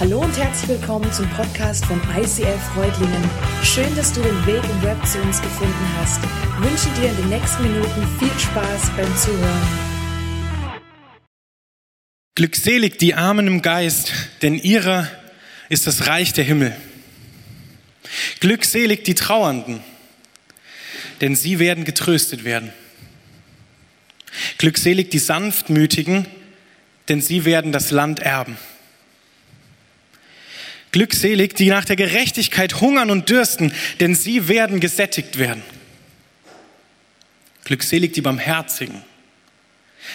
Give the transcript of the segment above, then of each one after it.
Hallo und herzlich willkommen zum Podcast von ICF Freudlingen. Schön, dass du den Weg im Web zu uns gefunden hast. Ich wünsche dir in den nächsten Minuten viel Spaß beim Zuhören. Glückselig die Armen im Geist, denn ihrer ist das Reich der Himmel. Glückselig die Trauernden, denn sie werden getröstet werden. Glückselig die Sanftmütigen, denn sie werden das Land erben. Glückselig, die nach der Gerechtigkeit hungern und dürsten, denn sie werden gesättigt werden. Glückselig die Barmherzigen,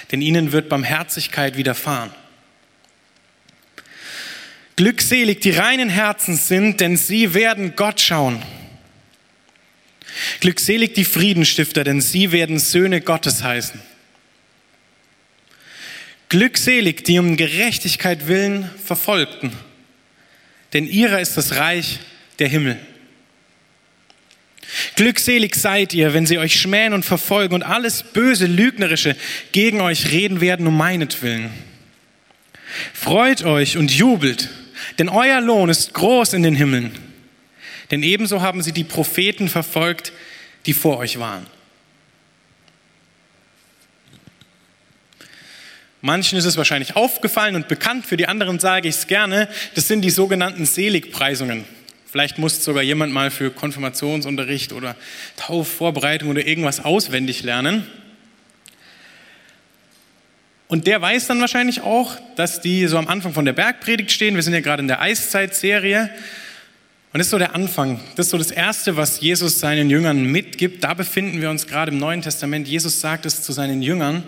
denn ihnen wird Barmherzigkeit widerfahren. Glückselig die reinen Herzens sind, denn sie werden Gott schauen. Glückselig die Friedenstifter, denn sie werden Söhne Gottes heißen. Glückselig die um Gerechtigkeit willen Verfolgten denn ihrer ist das Reich der Himmel. Glückselig seid ihr, wenn sie euch schmähen und verfolgen und alles böse, lügnerische gegen euch reden werden um meinetwillen. Freut euch und jubelt, denn euer Lohn ist groß in den Himmeln. Denn ebenso haben sie die Propheten verfolgt, die vor euch waren. Manchen ist es wahrscheinlich aufgefallen und bekannt, für die anderen sage ich es gerne. Das sind die sogenannten Seligpreisungen. Vielleicht muss sogar jemand mal für Konfirmationsunterricht oder Taufvorbereitung oder irgendwas auswendig lernen. Und der weiß dann wahrscheinlich auch, dass die so am Anfang von der Bergpredigt stehen. Wir sind ja gerade in der Eiszeit-Serie. Und das ist so der Anfang. Das ist so das Erste, was Jesus seinen Jüngern mitgibt. Da befinden wir uns gerade im Neuen Testament. Jesus sagt es zu seinen Jüngern.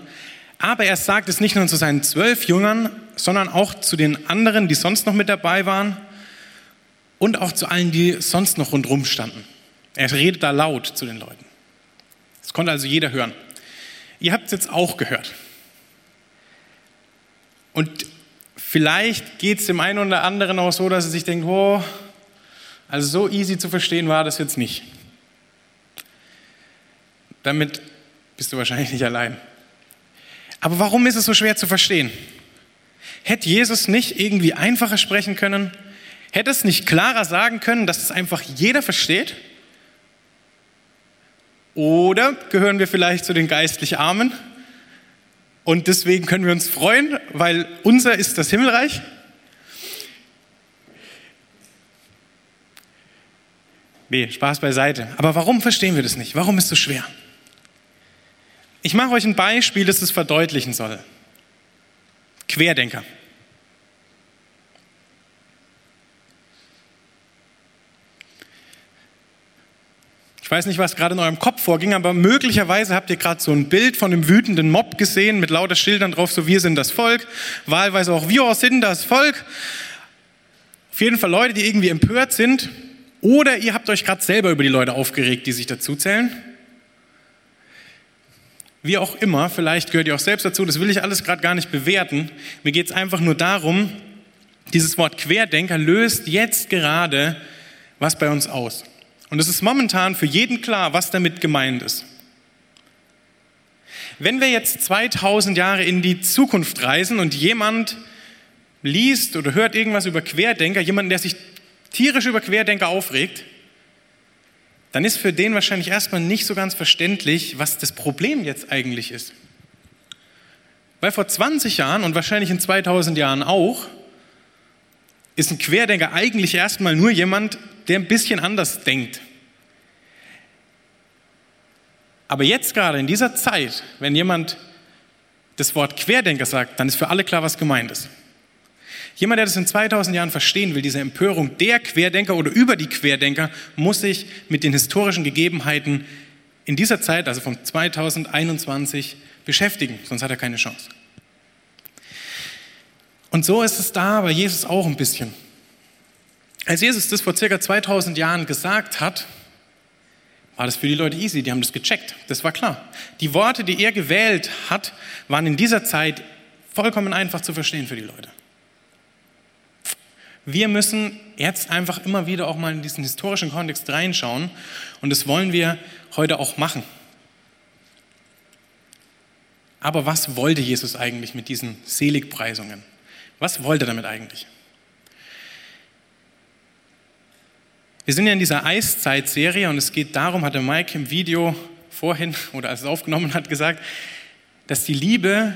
Aber er sagt es nicht nur zu seinen zwölf Jüngern, sondern auch zu den anderen, die sonst noch mit dabei waren und auch zu allen, die sonst noch rundherum standen. Er redet da laut zu den Leuten. Das konnte also jeder hören. Ihr habt es jetzt auch gehört. Und vielleicht geht es dem einen oder anderen auch so, dass er sich denkt, oh, also so easy zu verstehen war das jetzt nicht. Damit bist du wahrscheinlich nicht allein. Aber warum ist es so schwer zu verstehen? Hätte Jesus nicht irgendwie einfacher sprechen können? Hätte es nicht klarer sagen können, dass es einfach jeder versteht? Oder gehören wir vielleicht zu den geistlich Armen? Und deswegen können wir uns freuen, weil unser ist das Himmelreich? Nee, Spaß beiseite. Aber warum verstehen wir das nicht? Warum ist es so schwer? Ich mache euch ein Beispiel, das es verdeutlichen soll. Querdenker. Ich weiß nicht, was gerade in eurem Kopf vorging, aber möglicherweise habt ihr gerade so ein Bild von einem wütenden Mob gesehen mit lauter Schildern drauf, so wir sind das Volk, wahlweise auch wir sind das Volk. Auf jeden Fall Leute, die irgendwie empört sind. Oder ihr habt euch gerade selber über die Leute aufgeregt, die sich dazu zählen. Wie auch immer, vielleicht gehört ihr auch selbst dazu, das will ich alles gerade gar nicht bewerten. Mir geht es einfach nur darum, dieses Wort Querdenker löst jetzt gerade was bei uns aus. Und es ist momentan für jeden klar, was damit gemeint ist. Wenn wir jetzt 2000 Jahre in die Zukunft reisen und jemand liest oder hört irgendwas über Querdenker, jemand, der sich tierisch über Querdenker aufregt, dann ist für den wahrscheinlich erstmal nicht so ganz verständlich, was das Problem jetzt eigentlich ist. Weil vor 20 Jahren und wahrscheinlich in 2000 Jahren auch, ist ein Querdenker eigentlich erstmal nur jemand, der ein bisschen anders denkt. Aber jetzt gerade in dieser Zeit, wenn jemand das Wort Querdenker sagt, dann ist für alle klar, was gemeint ist. Jemand, der das in 2000 Jahren verstehen will, diese Empörung der Querdenker oder über die Querdenker, muss sich mit den historischen Gegebenheiten in dieser Zeit, also von 2021, beschäftigen, sonst hat er keine Chance. Und so ist es da bei Jesus auch ein bisschen. Als Jesus das vor circa 2000 Jahren gesagt hat, war das für die Leute easy, die haben das gecheckt, das war klar. Die Worte, die er gewählt hat, waren in dieser Zeit vollkommen einfach zu verstehen für die Leute. Wir müssen jetzt einfach immer wieder auch mal in diesen historischen Kontext reinschauen und das wollen wir heute auch machen. Aber was wollte Jesus eigentlich mit diesen Seligpreisungen? Was wollte er damit eigentlich? Wir sind ja in dieser Eiszeit-Serie und es geht darum, hat der Mike im Video vorhin oder als es aufgenommen hat gesagt, dass die Liebe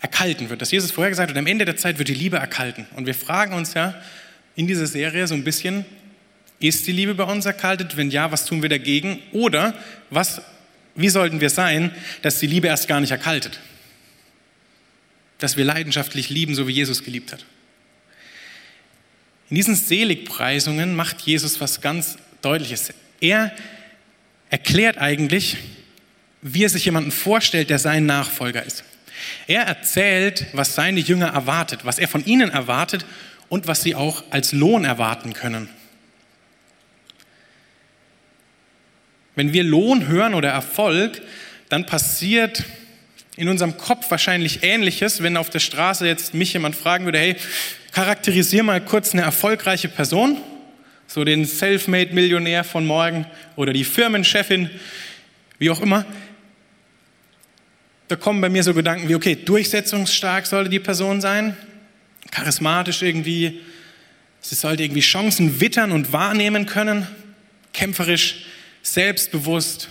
erkalten wird. Dass Jesus vorher gesagt hat, am Ende der Zeit wird die Liebe erkalten. Und wir fragen uns ja in dieser Serie so ein bisschen, ist die Liebe bei uns erkaltet? Wenn ja, was tun wir dagegen? Oder was, wie sollten wir sein, dass die Liebe erst gar nicht erkaltet? Dass wir leidenschaftlich lieben, so wie Jesus geliebt hat. In diesen Seligpreisungen macht Jesus was ganz Deutliches. Er erklärt eigentlich, wie er sich jemanden vorstellt, der sein Nachfolger ist. Er erzählt, was seine Jünger erwartet, was er von ihnen erwartet und was sie auch als Lohn erwarten können. Wenn wir Lohn hören oder Erfolg, dann passiert in unserem Kopf wahrscheinlich Ähnliches, wenn auf der Straße jetzt mich jemand fragen würde, hey, charakterisier mal kurz eine erfolgreiche Person, so den Selfmade-Millionär von morgen oder die Firmenchefin, wie auch immer. Da kommen bei mir so Gedanken wie, okay, durchsetzungsstark sollte die Person sein, charismatisch irgendwie, sie sollte irgendwie Chancen wittern und wahrnehmen können, kämpferisch, selbstbewusst.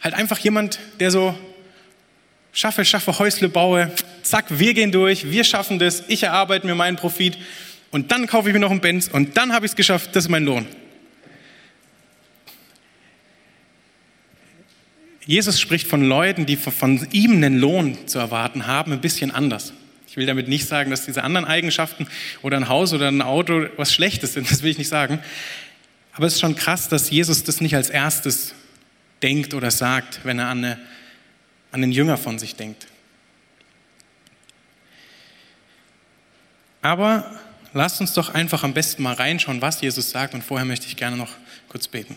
Halt einfach jemand, der so schaffe, schaffe, Häusle baue, zack, wir gehen durch, wir schaffen das, ich erarbeite mir meinen Profit und dann kaufe ich mir noch einen Benz und dann habe ich es geschafft, das ist mein Lohn. Jesus spricht von Leuten, die von ihm einen Lohn zu erwarten haben, ein bisschen anders. Ich will damit nicht sagen, dass diese anderen Eigenschaften oder ein Haus oder ein Auto was Schlechtes sind, das will ich nicht sagen. Aber es ist schon krass, dass Jesus das nicht als erstes denkt oder sagt, wenn er an, eine, an den Jünger von sich denkt. Aber lasst uns doch einfach am besten mal reinschauen, was Jesus sagt. Und vorher möchte ich gerne noch kurz beten.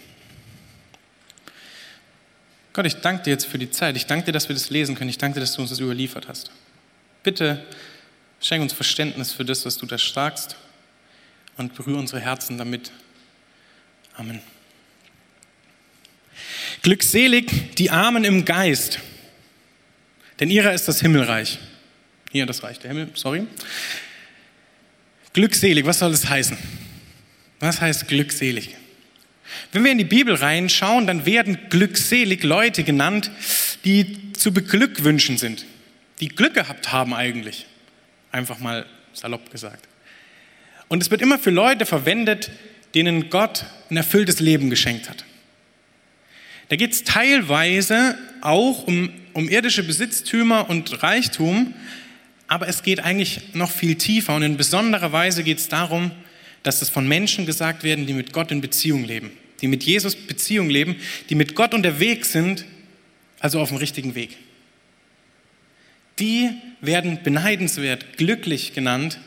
Gott, ich danke dir jetzt für die Zeit. Ich danke dir, dass wir das lesen können. Ich danke dir, dass du uns das überliefert hast. Bitte schenk uns Verständnis für das, was du da sagst und berühre unsere Herzen damit. Amen. Glückselig die Armen im Geist, denn ihrer ist das Himmelreich. Hier das Reich der Himmel, sorry. Glückselig, was soll das heißen? Was heißt glückselig? Wenn wir in die Bibel reinschauen, dann werden glückselig Leute genannt, die zu beglückwünschen sind, die Glück gehabt haben eigentlich. Einfach mal salopp gesagt. Und es wird immer für Leute verwendet, denen Gott ein erfülltes Leben geschenkt hat. Da geht es teilweise auch um, um irdische Besitztümer und Reichtum, aber es geht eigentlich noch viel tiefer und in besonderer Weise geht es darum, dass es von Menschen gesagt werden, die mit Gott in Beziehung leben, die mit Jesus Beziehung leben, die mit Gott unterwegs sind, also auf dem richtigen Weg. Die werden beneidenswert, glücklich genannt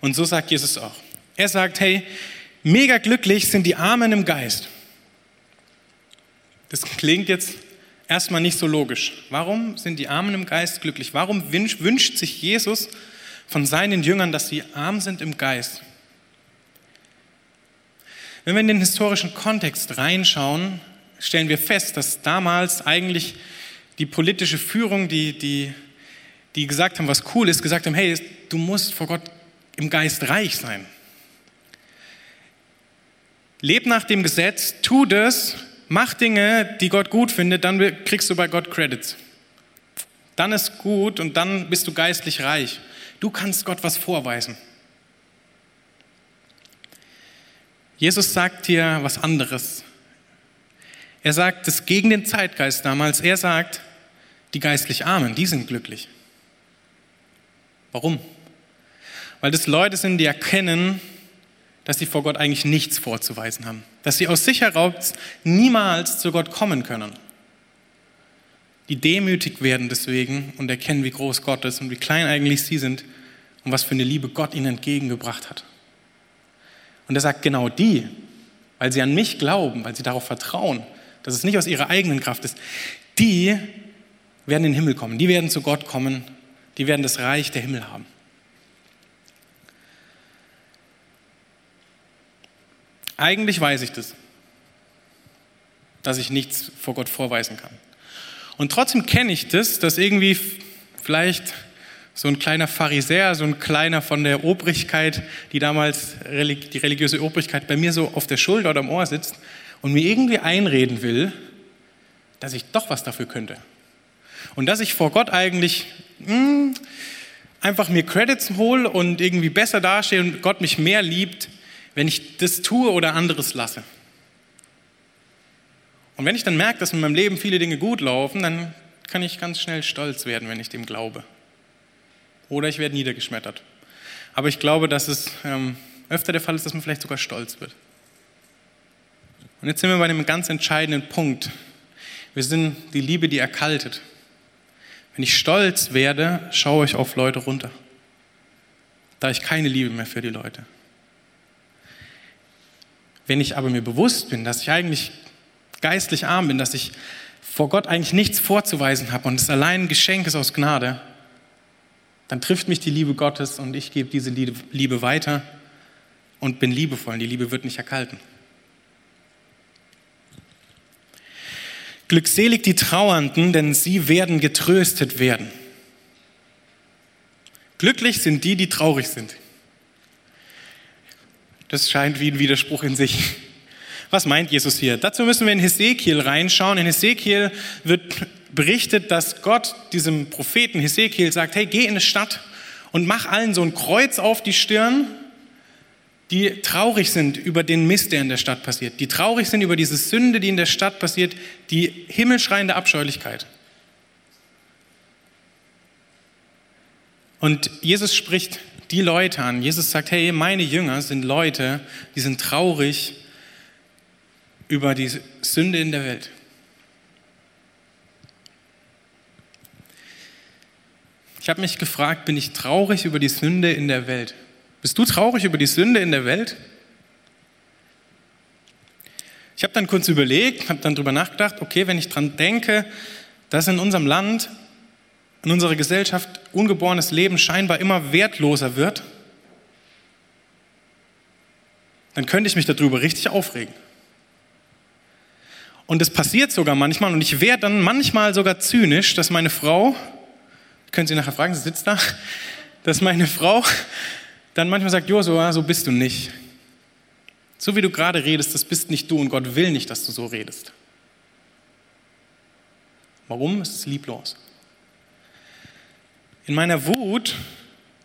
und so sagt Jesus auch. Er sagt, hey, mega glücklich sind die Armen im Geist. Das klingt jetzt erstmal nicht so logisch. Warum sind die Armen im Geist glücklich? Warum wünscht sich Jesus von seinen Jüngern, dass sie arm sind im Geist? Wenn wir in den historischen Kontext reinschauen, stellen wir fest, dass damals eigentlich die politische Führung, die, die, die gesagt haben, was cool ist, gesagt haben, hey, du musst vor Gott im Geist reich sein. Leb nach dem Gesetz, tu das, mach Dinge, die Gott gut findet, dann kriegst du bei Gott Credits. Dann ist gut und dann bist du geistlich reich. Du kannst Gott was vorweisen. Jesus sagt hier was anderes. Er sagt es gegen den Zeitgeist damals. Er sagt, die geistlich Armen, die sind glücklich. Warum? Weil das Leute sind, die erkennen, dass sie vor Gott eigentlich nichts vorzuweisen haben. Dass sie aus sich heraus niemals zu Gott kommen können. Die demütig werden deswegen und erkennen, wie groß Gott ist und wie klein eigentlich sie sind und was für eine Liebe Gott ihnen entgegengebracht hat. Und er sagt, genau die, weil sie an mich glauben, weil sie darauf vertrauen, dass es nicht aus ihrer eigenen Kraft ist, die werden in den Himmel kommen, die werden zu Gott kommen, die werden das Reich der Himmel haben. Eigentlich weiß ich das, dass ich nichts vor Gott vorweisen kann. Und trotzdem kenne ich das, dass irgendwie vielleicht so ein kleiner Pharisäer, so ein kleiner von der Obrigkeit, die damals die religiöse Obrigkeit bei mir so auf der Schulter oder am Ohr sitzt und mir irgendwie einreden will, dass ich doch was dafür könnte. Und dass ich vor Gott eigentlich mh, hm, einfach mir Credits hole und irgendwie besser dastehe und Gott mich mehr liebt, wenn ich das tue oder anderes lasse. Und wenn ich dann merke, dass in meinem Leben viele Dinge gut laufen, dann kann ich ganz schnell stolz werden, wenn ich dem glaube. Oder ich werde niedergeschmettert. Aber ich glaube, dass es ähm, öfter der Fall ist, dass man vielleicht sogar stolz wird. Und jetzt sind wir bei einem ganz entscheidenden Punkt. Wir sind die Liebe, die erkaltet. Wenn ich stolz werde, schaue ich auf Leute runter. Da ich keine Liebe mehr für die Leute. Wenn ich aber mir bewusst bin, dass ich eigentlich geistlich arm bin, dass ich vor Gott eigentlich nichts vorzuweisen habe und es allein ein Geschenk ist aus Gnade, dann trifft mich die Liebe Gottes und ich gebe diese Liebe weiter und bin liebevoll. Die Liebe wird nicht erkalten. Glückselig die Trauernden, denn sie werden getröstet werden. Glücklich sind die, die traurig sind. Das scheint wie ein Widerspruch in sich. Was meint Jesus hier? Dazu müssen wir in Hesekiel reinschauen. In Hesekiel wird berichtet, dass Gott diesem Propheten Hesekiel sagt, hey, geh in eine Stadt und mach allen so ein Kreuz auf die Stirn, die traurig sind über den Mist, der in der Stadt passiert, die traurig sind über diese Sünde, die in der Stadt passiert, die himmelschreiende Abscheulichkeit. Und Jesus spricht die Leute an. Jesus sagt, hey, meine Jünger sind Leute, die sind traurig über die Sünde in der Welt. Ich habe mich gefragt, bin ich traurig über die Sünde in der Welt? Bist du traurig über die Sünde in der Welt? Ich habe dann kurz überlegt, habe dann darüber nachgedacht, okay, wenn ich daran denke, dass in unserem Land, in unserer Gesellschaft ungeborenes Leben scheinbar immer wertloser wird, dann könnte ich mich darüber richtig aufregen. Und es passiert sogar manchmal, und ich werde dann manchmal sogar zynisch, dass meine Frau, können Sie nachher fragen, sie sitzt da, dass meine Frau dann manchmal sagt, Josua, so bist du nicht. So wie du gerade redest, das bist nicht du und Gott will nicht, dass du so redest. Warum? Es ist lieblos. In meiner Wut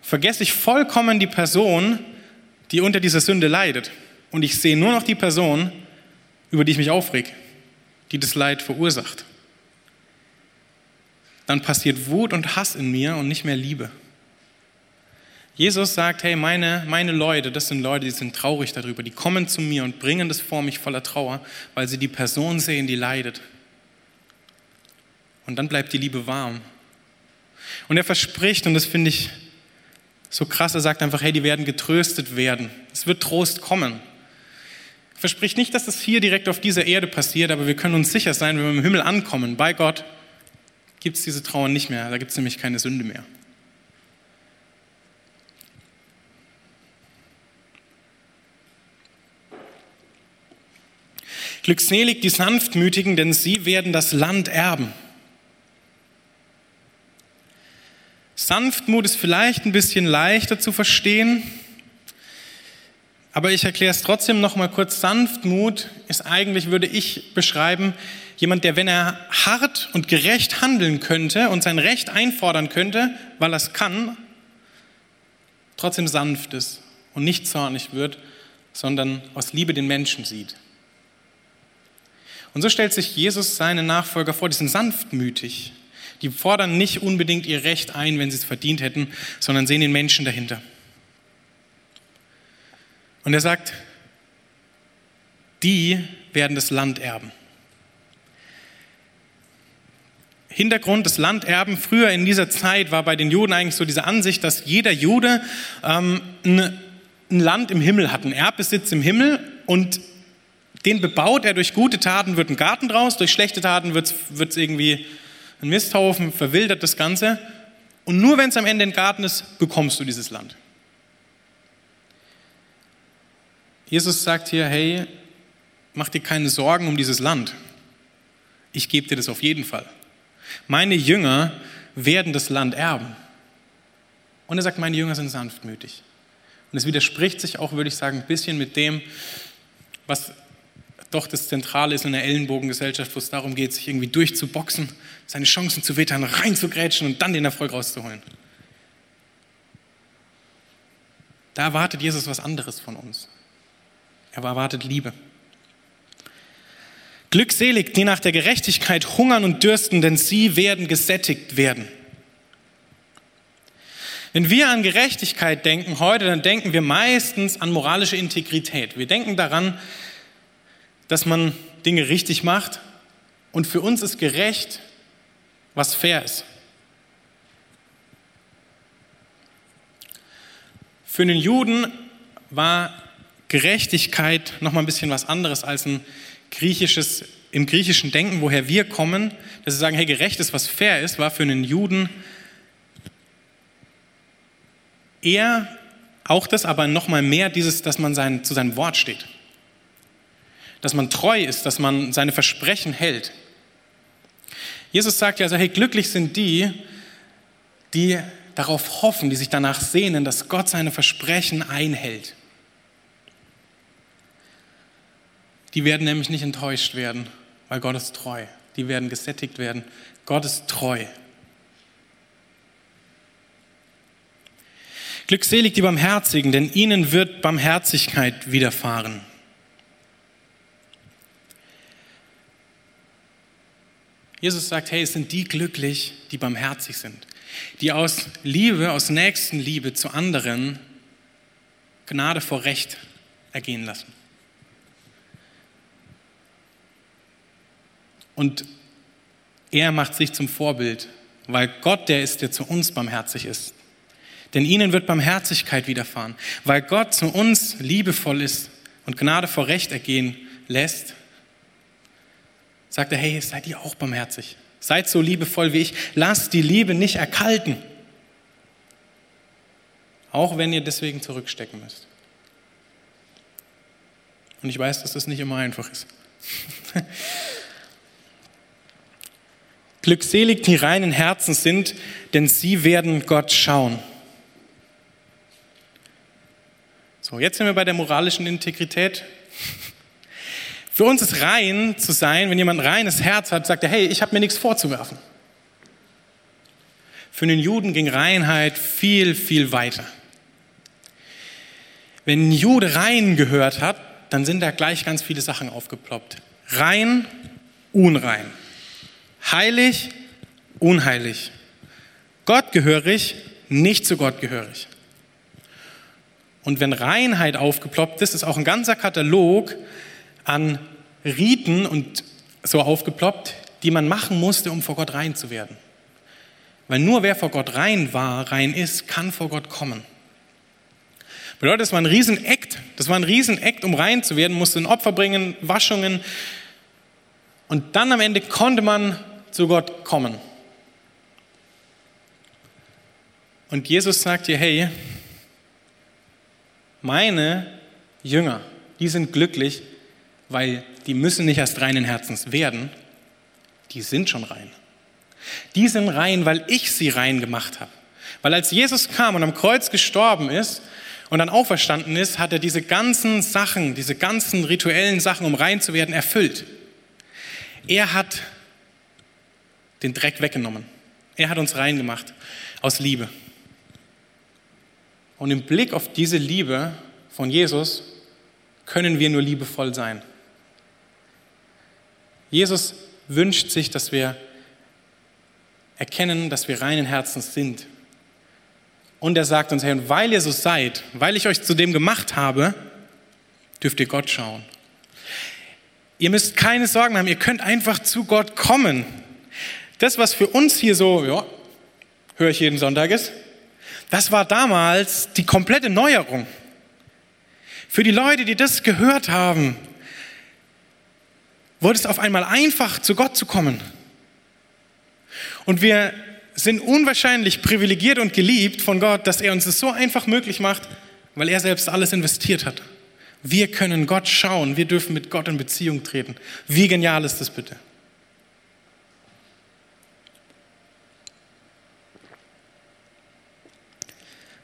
vergesse ich vollkommen die Person, die unter dieser Sünde leidet. Und ich sehe nur noch die Person, über die ich mich aufreg die das Leid verursacht. Dann passiert Wut und Hass in mir und nicht mehr Liebe. Jesus sagt, hey, meine, meine Leute, das sind Leute, die sind traurig darüber, die kommen zu mir und bringen das vor mich voller Trauer, weil sie die Person sehen, die leidet. Und dann bleibt die Liebe warm. Und er verspricht, und das finde ich so krass, er sagt einfach, hey, die werden getröstet werden. Es wird Trost kommen verspricht nicht, dass das hier direkt auf dieser Erde passiert, aber wir können uns sicher sein, wenn wir im Himmel ankommen, bei Gott, gibt es diese Trauer nicht mehr. Da gibt es nämlich keine Sünde mehr. Glückselig die Sanftmütigen, denn sie werden das Land erben. Sanftmut ist vielleicht ein bisschen leichter zu verstehen, aber ich erkläre es trotzdem noch mal kurz. Sanftmut ist eigentlich, würde ich beschreiben, jemand, der, wenn er hart und gerecht handeln könnte und sein Recht einfordern könnte, weil er es kann, trotzdem sanft ist und nicht zornig wird, sondern aus Liebe den Menschen sieht. Und so stellt sich Jesus seine Nachfolger vor, die sind sanftmütig. Die fordern nicht unbedingt ihr Recht ein, wenn sie es verdient hätten, sondern sehen den Menschen dahinter. Und er sagt, die werden das Land erben. Hintergrund des Landerben früher in dieser Zeit war bei den Juden eigentlich so diese Ansicht, dass jeder Jude ähm, ein, ein Land im Himmel hat, einen Erbbesitz im Himmel und den bebaut er durch gute Taten, wird ein Garten draus, durch schlechte Taten wird es irgendwie ein Misthaufen, verwildert das Ganze. Und nur wenn es am Ende ein Garten ist, bekommst du dieses Land. Jesus sagt hier, hey, mach dir keine Sorgen um dieses Land. Ich gebe dir das auf jeden Fall. Meine Jünger werden das Land erben. Und er sagt, meine Jünger sind sanftmütig. Und es widerspricht sich auch, würde ich sagen, ein bisschen mit dem, was doch das Zentrale ist in der Ellenbogengesellschaft, wo es darum geht, sich irgendwie durchzuboxen, seine Chancen zu wittern, reinzugrätschen und dann den Erfolg rauszuholen. Da erwartet Jesus was anderes von uns. Er erwartet Liebe. Glückselig, die nach der Gerechtigkeit hungern und dürsten, denn sie werden gesättigt werden. Wenn wir an Gerechtigkeit denken heute, dann denken wir meistens an moralische Integrität. Wir denken daran, dass man Dinge richtig macht und für uns ist gerecht, was fair ist. Für den Juden war Gerechtigkeit noch mal ein bisschen was anderes als ein griechisches im griechischen Denken, woher wir kommen, dass sie sagen, hey, gerecht ist, was fair ist, war für einen Juden eher auch das, aber noch mal mehr dieses, dass man sein, zu seinem Wort steht. Dass man treu ist, dass man seine Versprechen hält. Jesus sagt ja also, hey, glücklich sind die, die darauf hoffen, die sich danach sehnen, dass Gott seine Versprechen einhält. Die werden nämlich nicht enttäuscht werden, weil Gott ist treu. Die werden gesättigt werden. Gott ist treu. Glückselig die Barmherzigen, denn ihnen wird Barmherzigkeit widerfahren. Jesus sagt, hey, es sind die glücklich, die barmherzig sind, die aus Liebe, aus Nächstenliebe zu anderen Gnade vor Recht ergehen lassen. Und er macht sich zum Vorbild, weil Gott der ist, der zu uns barmherzig ist. Denn ihnen wird Barmherzigkeit widerfahren. Weil Gott zu uns liebevoll ist und Gnade vor Recht ergehen lässt, sagt er, hey, seid ihr auch barmherzig. Seid so liebevoll wie ich. Lasst die Liebe nicht erkalten. Auch wenn ihr deswegen zurückstecken müsst. Und ich weiß, dass das nicht immer einfach ist. Glückselig die reinen Herzen sind, denn sie werden Gott schauen. So, jetzt sind wir bei der moralischen Integrität. Für uns ist rein zu sein, wenn jemand ein reines Herz hat, sagt er, hey, ich habe mir nichts vorzuwerfen. Für den Juden ging Reinheit viel, viel weiter. Wenn ein Jude rein gehört hat, dann sind da gleich ganz viele Sachen aufgeploppt. Rein, unrein. Heilig, unheilig. Gott gehörig, nicht zu Gott gehörig. Und wenn Reinheit aufgeploppt ist, ist auch ein ganzer Katalog an Riten und so aufgeploppt, die man machen musste, um vor Gott rein zu werden. Weil nur wer vor Gott rein war, rein ist, kann vor Gott kommen. Bedeutet, das war ein Riesenakt, das war ein Riesenakt, um rein zu werden, musste ein Opfer bringen, Waschungen. Und dann am Ende konnte man zu Gott kommen. Und Jesus sagt dir, hey, meine Jünger, die sind glücklich, weil die müssen nicht erst reinen Herzens werden, die sind schon rein. Die sind rein, weil ich sie rein gemacht habe. Weil als Jesus kam und am Kreuz gestorben ist und dann auferstanden ist, hat er diese ganzen Sachen, diese ganzen rituellen Sachen, um rein zu werden, erfüllt. Er hat den Dreck weggenommen. Er hat uns rein gemacht aus Liebe. Und im Blick auf diese Liebe von Jesus können wir nur liebevoll sein. Jesus wünscht sich, dass wir erkennen, dass wir reinen Herzens sind. Und er sagt uns, hey, weil ihr so seid, weil ich euch zu dem gemacht habe, dürft ihr Gott schauen. Ihr müsst keine Sorgen haben, ihr könnt einfach zu Gott kommen. Das, was für uns hier so, ja, höre ich jeden Sonntag ist, das war damals die komplette Neuerung. Für die Leute, die das gehört haben, wurde es auf einmal einfach, zu Gott zu kommen. Und wir sind unwahrscheinlich privilegiert und geliebt von Gott, dass er uns es so einfach möglich macht, weil er selbst alles investiert hat. Wir können Gott schauen, wir dürfen mit Gott in Beziehung treten. Wie genial ist das bitte?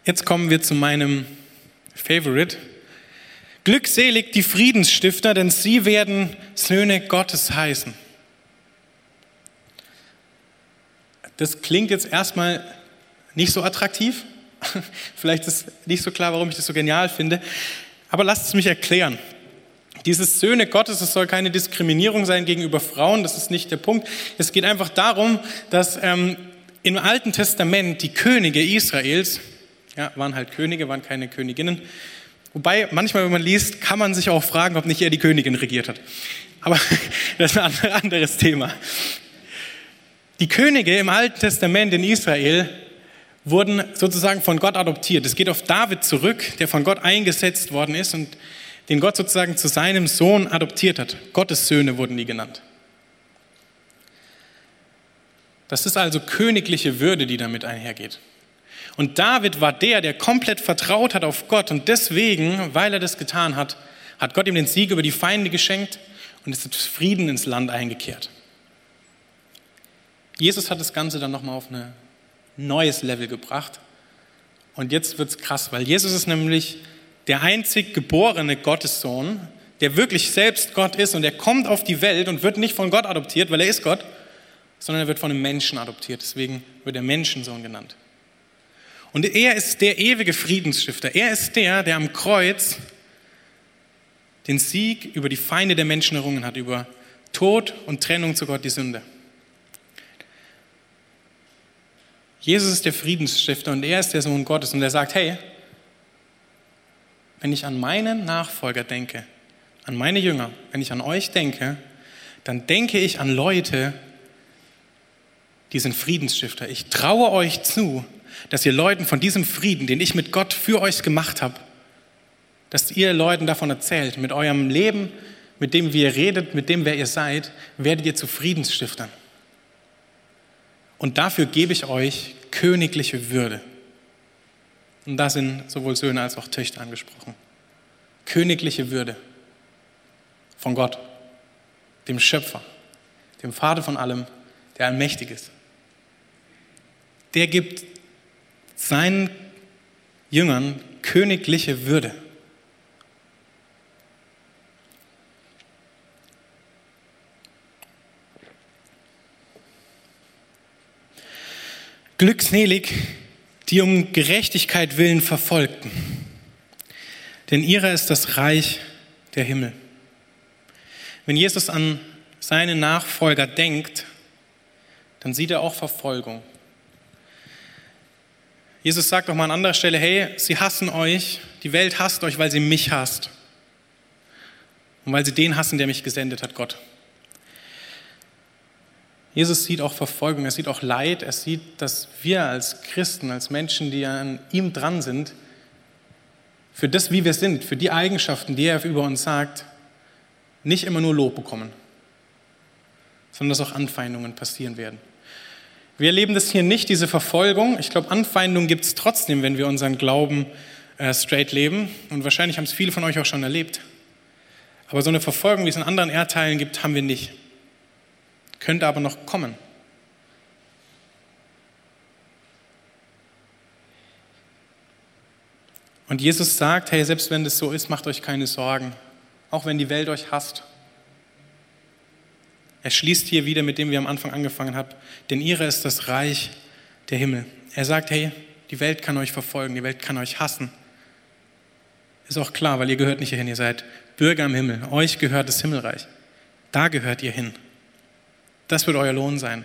Jetzt kommen wir zu meinem Favorite. Glückselig die Friedensstifter, denn sie werden Söhne Gottes heißen. Das klingt jetzt erstmal nicht so attraktiv. Vielleicht ist nicht so klar, warum ich das so genial finde. Aber lasst es mich erklären. Dieses Söhne Gottes, es soll keine Diskriminierung sein gegenüber Frauen, das ist nicht der Punkt. Es geht einfach darum, dass ähm, im Alten Testament die Könige Israels, ja, waren halt Könige, waren keine Königinnen. Wobei, manchmal, wenn man liest, kann man sich auch fragen, ob nicht er die Königin regiert hat. Aber das ist ein anderes Thema. Die Könige im Alten Testament in Israel wurden sozusagen von Gott adoptiert. Es geht auf David zurück, der von Gott eingesetzt worden ist und den Gott sozusagen zu seinem Sohn adoptiert hat. Gottes Söhne wurden die genannt. Das ist also königliche Würde, die damit einhergeht. Und David war der, der komplett vertraut hat auf Gott und deswegen, weil er das getan hat, hat Gott ihm den Sieg über die Feinde geschenkt und ist Frieden ins Land eingekehrt. Jesus hat das Ganze dann nochmal auf ein neues Level gebracht. Und jetzt wird es krass, weil Jesus ist nämlich der einzig geborene Gottessohn, der wirklich selbst Gott ist und er kommt auf die Welt und wird nicht von Gott adoptiert, weil er ist Gott, sondern er wird von einem Menschen adoptiert. Deswegen wird er Menschensohn genannt. Und er ist der ewige Friedensstifter. Er ist der, der am Kreuz den Sieg über die Feinde der Menschen errungen hat, über Tod und Trennung zu Gott, die Sünde. Jesus ist der Friedensstifter und er ist der Sohn Gottes und er sagt, hey, wenn ich an meinen Nachfolger denke, an meine Jünger, wenn ich an euch denke, dann denke ich an Leute, die sind Friedensstifter. Ich traue euch zu, dass ihr Leuten von diesem Frieden, den ich mit Gott für euch gemacht habe, dass ihr Leuten davon erzählt. Mit eurem Leben, mit dem, wie ihr redet, mit dem, wer ihr seid, werdet ihr zu Friedensstiftern. Und dafür gebe ich euch königliche Würde. Und da sind sowohl Söhne als auch Töchter angesprochen. Königliche Würde von Gott, dem Schöpfer, dem Vater von allem, der allmächtig ist. Der gibt seinen Jüngern königliche Würde. Glückselig, die um Gerechtigkeit willen verfolgten, denn ihrer ist das Reich der Himmel. Wenn Jesus an seine Nachfolger denkt, dann sieht er auch Verfolgung. Jesus sagt auch mal an anderer Stelle, hey, sie hassen euch, die Welt hasst euch, weil sie mich hasst. Und weil sie den hassen, der mich gesendet hat, Gott. Jesus sieht auch Verfolgung, er sieht auch Leid, er sieht, dass wir als Christen, als Menschen, die an ihm dran sind, für das, wie wir sind, für die Eigenschaften, die er über uns sagt, nicht immer nur Lob bekommen, sondern dass auch Anfeindungen passieren werden. Wir erleben das hier nicht, diese Verfolgung. Ich glaube, Anfeindungen gibt es trotzdem, wenn wir unseren Glauben äh, straight leben. Und wahrscheinlich haben es viele von euch auch schon erlebt. Aber so eine Verfolgung, wie es in anderen Erdteilen gibt, haben wir nicht könnte aber noch kommen. Und Jesus sagt, hey, selbst wenn das so ist, macht euch keine Sorgen, auch wenn die Welt euch hasst. Er schließt hier wieder mit dem wir am Anfang angefangen haben, denn ihre ist das Reich der Himmel. Er sagt, hey, die Welt kann euch verfolgen, die Welt kann euch hassen. Ist auch klar, weil ihr gehört nicht hierhin, ihr seid Bürger im Himmel. Euch gehört das Himmelreich. Da gehört ihr hin. Das wird euer Lohn sein.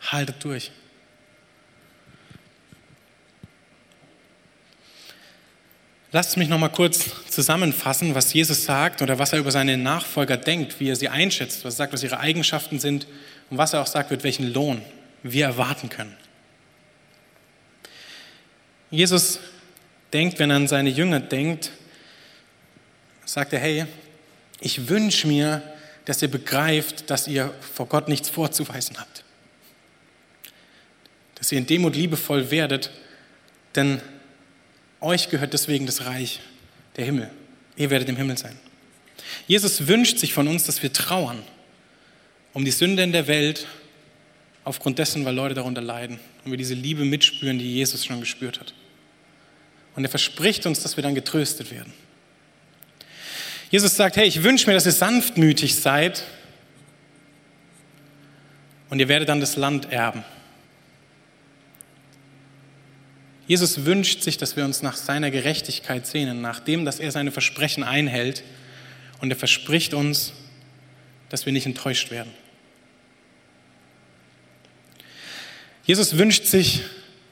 Haltet durch. Lasst mich noch mal kurz zusammenfassen, was Jesus sagt oder was er über seine Nachfolger denkt, wie er sie einschätzt, was er sagt, was ihre Eigenschaften sind und was er auch sagt, mit welchen Lohn wir erwarten können. Jesus denkt, wenn er an seine Jünger denkt, sagt er, hey, ich wünsche mir, dass ihr begreift, dass ihr vor Gott nichts vorzuweisen habt. Dass ihr in Demut liebevoll werdet, denn euch gehört deswegen das Reich der Himmel. Ihr werdet im Himmel sein. Jesus wünscht sich von uns, dass wir trauern um die Sünde in der Welt, aufgrund dessen, weil Leute darunter leiden und wir diese Liebe mitspüren, die Jesus schon gespürt hat. Und er verspricht uns, dass wir dann getröstet werden. Jesus sagt, hey, ich wünsche mir, dass ihr sanftmütig seid und ihr werdet dann das Land erben. Jesus wünscht sich, dass wir uns nach seiner Gerechtigkeit sehnen, nach dem, dass er seine Versprechen einhält. Und er verspricht uns, dass wir nicht enttäuscht werden. Jesus wünscht sich,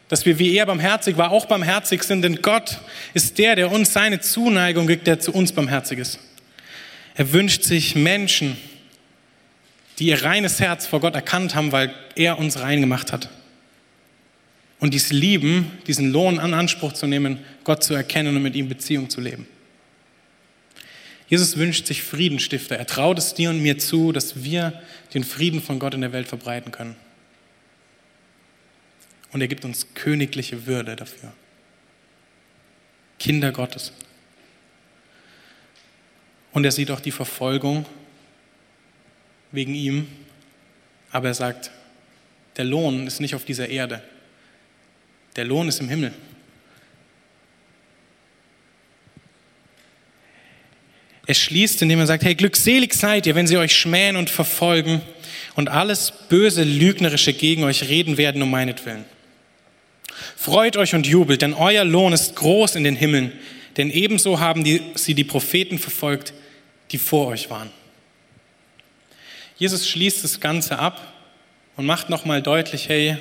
dass wir wie er barmherzig war, auch barmherzig sind, denn Gott ist der, der uns seine Zuneigung gibt, der zu uns barmherzig ist. Er wünscht sich Menschen, die ihr reines Herz vor Gott erkannt haben, weil er uns rein gemacht hat. Und dies lieben, diesen Lohn an Anspruch zu nehmen, Gott zu erkennen und mit ihm Beziehung zu leben. Jesus wünscht sich Friedenstifter. Er traut es dir und mir zu, dass wir den Frieden von Gott in der Welt verbreiten können. Und er gibt uns königliche Würde dafür. Kinder Gottes. Und er sieht auch die Verfolgung wegen ihm, aber er sagt, der Lohn ist nicht auf dieser Erde. Der Lohn ist im Himmel. Er schließt, indem er sagt, hey, glückselig seid ihr, wenn sie euch schmähen und verfolgen und alles böse, lügnerische gegen euch reden werden um meinetwillen. Freut euch und jubelt, denn euer Lohn ist groß in den Himmeln, denn ebenso haben die, sie die Propheten verfolgt, die vor euch waren. Jesus schließt das Ganze ab und macht nochmal deutlich, hey,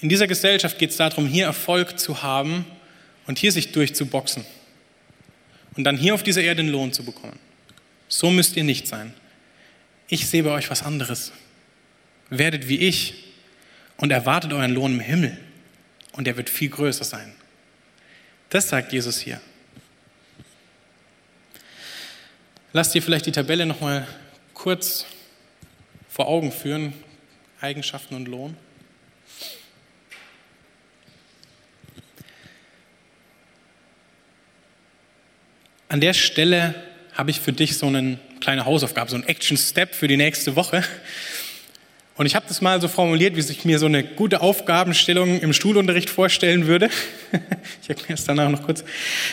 in dieser Gesellschaft geht es darum, hier Erfolg zu haben und hier sich durchzuboxen und dann hier auf dieser Erde den Lohn zu bekommen. So müsst ihr nicht sein. Ich sehe bei euch was anderes. Werdet wie ich und erwartet euren Lohn im Himmel und er wird viel größer sein. Das sagt Jesus hier. Lasst dir vielleicht die Tabelle nochmal kurz vor Augen führen, Eigenschaften und Lohn. An der Stelle habe ich für dich so eine kleine Hausaufgabe, so ein Action-Step für die nächste Woche. Und ich habe das mal so formuliert, wie sich mir so eine gute Aufgabenstellung im Schulunterricht vorstellen würde. Ich erkläre es danach noch kurz.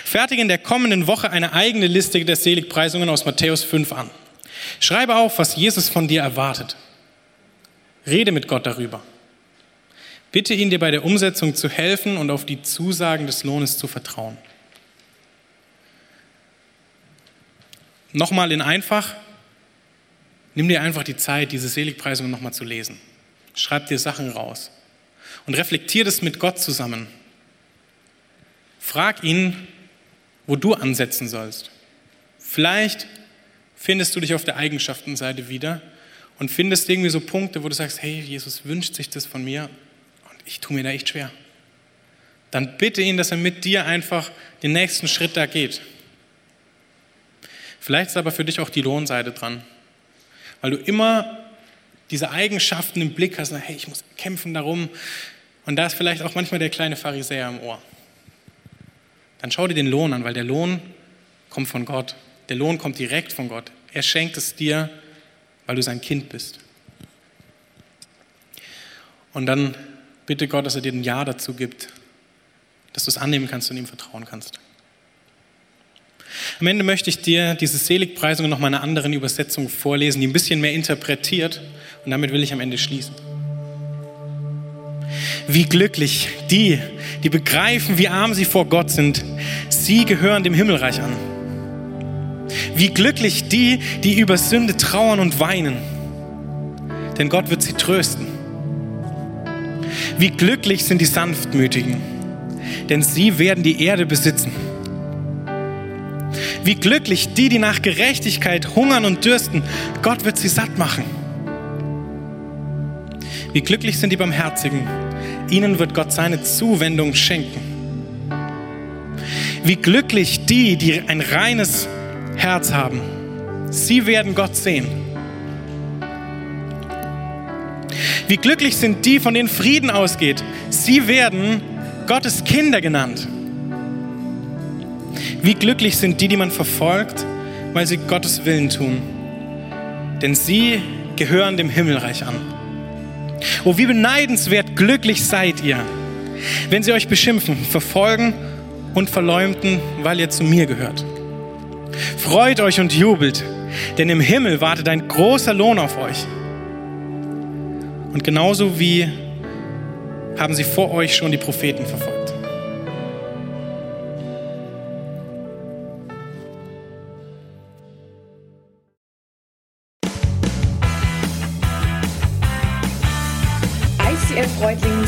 Fertige in der kommenden Woche eine eigene Liste der Seligpreisungen aus Matthäus 5 an. Schreibe auf, was Jesus von dir erwartet. Rede mit Gott darüber. Bitte ihn, dir bei der Umsetzung zu helfen und auf die Zusagen des Lohnes zu vertrauen. Nochmal in einfach, Nimm dir einfach die Zeit, diese Seligpreisungen nochmal zu lesen. Schreib dir Sachen raus und reflektier das mit Gott zusammen. Frag ihn, wo du ansetzen sollst. Vielleicht findest du dich auf der Eigenschaftenseite wieder und findest irgendwie so Punkte, wo du sagst, hey, Jesus wünscht sich das von mir und ich tue mir da echt schwer. Dann bitte ihn, dass er mit dir einfach den nächsten Schritt da geht. Vielleicht ist aber für dich auch die Lohnseite dran weil du immer diese Eigenschaften im Blick hast, hey, ich muss kämpfen darum. Und da ist vielleicht auch manchmal der kleine Pharisäer im Ohr. Dann schau dir den Lohn an, weil der Lohn kommt von Gott. Der Lohn kommt direkt von Gott. Er schenkt es dir, weil du sein Kind bist. Und dann bitte Gott, dass er dir ein Ja dazu gibt, dass du es annehmen kannst und ihm vertrauen kannst. Am Ende möchte ich dir diese Seligpreisung noch mal in einer anderen Übersetzung vorlesen, die ein bisschen mehr interpretiert. Und damit will ich am Ende schließen. Wie glücklich die, die begreifen, wie arm sie vor Gott sind. Sie gehören dem Himmelreich an. Wie glücklich die, die über Sünde trauern und weinen. Denn Gott wird sie trösten. Wie glücklich sind die Sanftmütigen, denn sie werden die Erde besitzen. Wie glücklich die, die nach Gerechtigkeit hungern und dürsten. Gott wird sie satt machen. Wie glücklich sind die Barmherzigen. Ihnen wird Gott seine Zuwendung schenken. Wie glücklich die, die ein reines Herz haben. Sie werden Gott sehen. Wie glücklich sind die, von denen Frieden ausgeht. Sie werden Gottes Kinder genannt. Wie glücklich sind die, die man verfolgt, weil sie Gottes Willen tun. Denn sie gehören dem Himmelreich an. Oh, wie beneidenswert glücklich seid ihr, wenn sie euch beschimpfen, verfolgen und verleumden, weil ihr zu mir gehört. Freut euch und jubelt, denn im Himmel wartet ein großer Lohn auf euch. Und genauso wie haben sie vor euch schon die Propheten verfolgt.